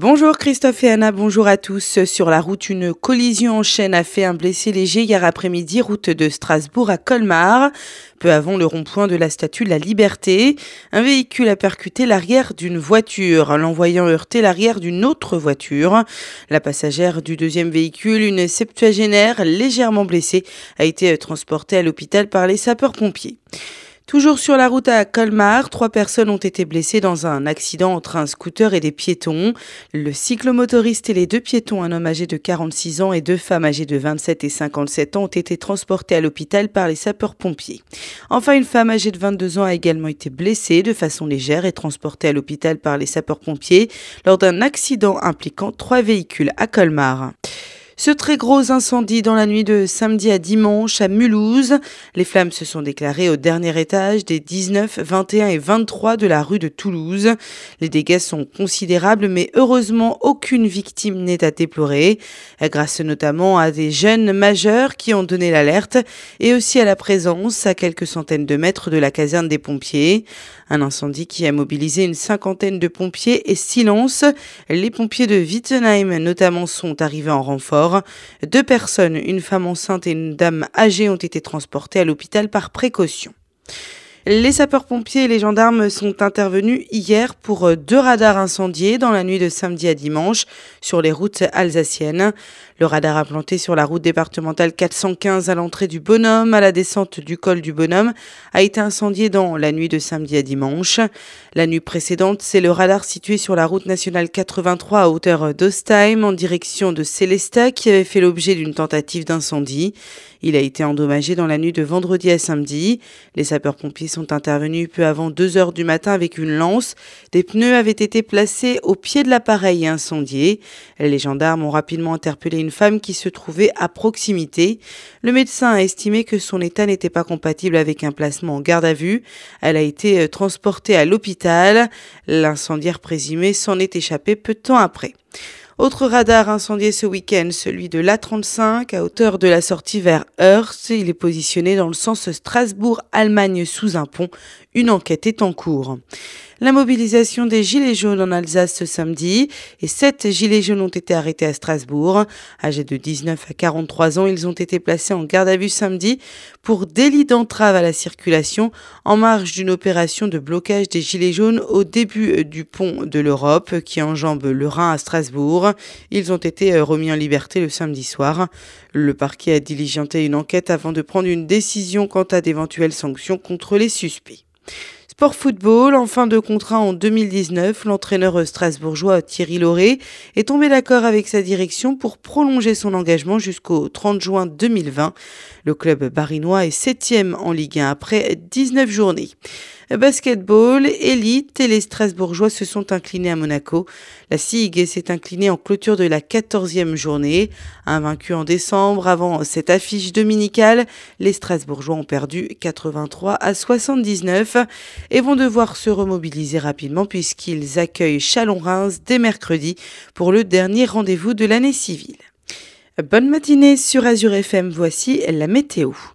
Bonjour Christophe et Anna, bonjour à tous. Sur la route, une collision en chaîne a fait un blessé léger hier après-midi, route de Strasbourg à Colmar. Peu avant le rond-point de la Statue de la Liberté, un véhicule a percuté l'arrière d'une voiture, l'envoyant heurter l'arrière d'une autre voiture. La passagère du deuxième véhicule, une septuagénaire légèrement blessée, a été transportée à l'hôpital par les sapeurs-pompiers. Toujours sur la route à Colmar, trois personnes ont été blessées dans un accident entre un scooter et des piétons. Le cyclomotoriste et les deux piétons, un homme âgé de 46 ans et deux femmes âgées de 27 et 57 ans, ont été transportés à l'hôpital par les sapeurs-pompiers. Enfin, une femme âgée de 22 ans a également été blessée de façon légère et transportée à l'hôpital par les sapeurs-pompiers lors d'un accident impliquant trois véhicules à Colmar. Ce très gros incendie dans la nuit de samedi à dimanche à Mulhouse. Les flammes se sont déclarées au dernier étage des 19, 21 et 23 de la rue de Toulouse. Les dégâts sont considérables, mais heureusement aucune victime n'est à déplorer, grâce notamment à des jeunes majeurs qui ont donné l'alerte et aussi à la présence à quelques centaines de mètres de la caserne des pompiers. Un incendie qui a mobilisé une cinquantaine de pompiers et silence. Les pompiers de Wittenheim notamment sont arrivés en renfort. Deux personnes, une femme enceinte et une dame âgée, ont été transportées à l'hôpital par précaution. Les sapeurs-pompiers et les gendarmes sont intervenus hier pour euh, deux radars incendiés dans la nuit de samedi à dimanche sur les routes alsaciennes. Le radar implanté sur la route départementale 415 à l'entrée du Bonhomme à la descente du col du Bonhomme a été incendié dans la nuit de samedi à dimanche. La nuit précédente, c'est le radar situé sur la route nationale 83 à hauteur d'Ostheim en direction de Célestat qui avait fait l'objet d'une tentative d'incendie. Il a été endommagé dans la nuit de vendredi à samedi. Les sapeurs-pompiers sont intervenus peu avant 2 heures du matin avec une lance. Des pneus avaient été placés au pied de l'appareil incendié. Les gendarmes ont rapidement interpellé une femme qui se trouvait à proximité. Le médecin a estimé que son état n'était pas compatible avec un placement en garde à vue. Elle a été euh, transportée à l'hôpital. L'incendiaire présumé s'en est échappé peu de temps après. Autre radar incendié ce week-end, celui de l'A35 à hauteur de la sortie vers Hearst. Il est positionné dans le sens Strasbourg-Allemagne sous un pont. Une enquête est en cours. La mobilisation des Gilets jaunes en Alsace ce samedi et sept Gilets jaunes ont été arrêtés à Strasbourg. Âgés de 19 à 43 ans, ils ont été placés en garde à vue samedi pour délit d'entrave à la circulation en marge d'une opération de blocage des Gilets jaunes au début du pont de l'Europe qui enjambe le Rhin à Strasbourg. Ils ont été remis en liberté le samedi soir. Le parquet a diligenté une enquête avant de prendre une décision quant à d'éventuelles sanctions contre les suspects. Sport football, en fin de contrat en 2019, l'entraîneur strasbourgeois Thierry Lauré est tombé d'accord avec sa direction pour prolonger son engagement jusqu'au 30 juin 2020. Le club barinois est septième en Ligue 1 après 19 journées. Basketball, élite et les Strasbourgeois se sont inclinés à Monaco. La SIG s'est inclinée en clôture de la 14e journée. Invaincu en décembre, avant cette affiche dominicale, les Strasbourgeois ont perdu 83 à 79 et vont devoir se remobiliser rapidement puisqu'ils accueillent Chalon-Reims dès mercredi pour le dernier rendez-vous de l'année civile. Bonne matinée sur Azure FM, voici la météo.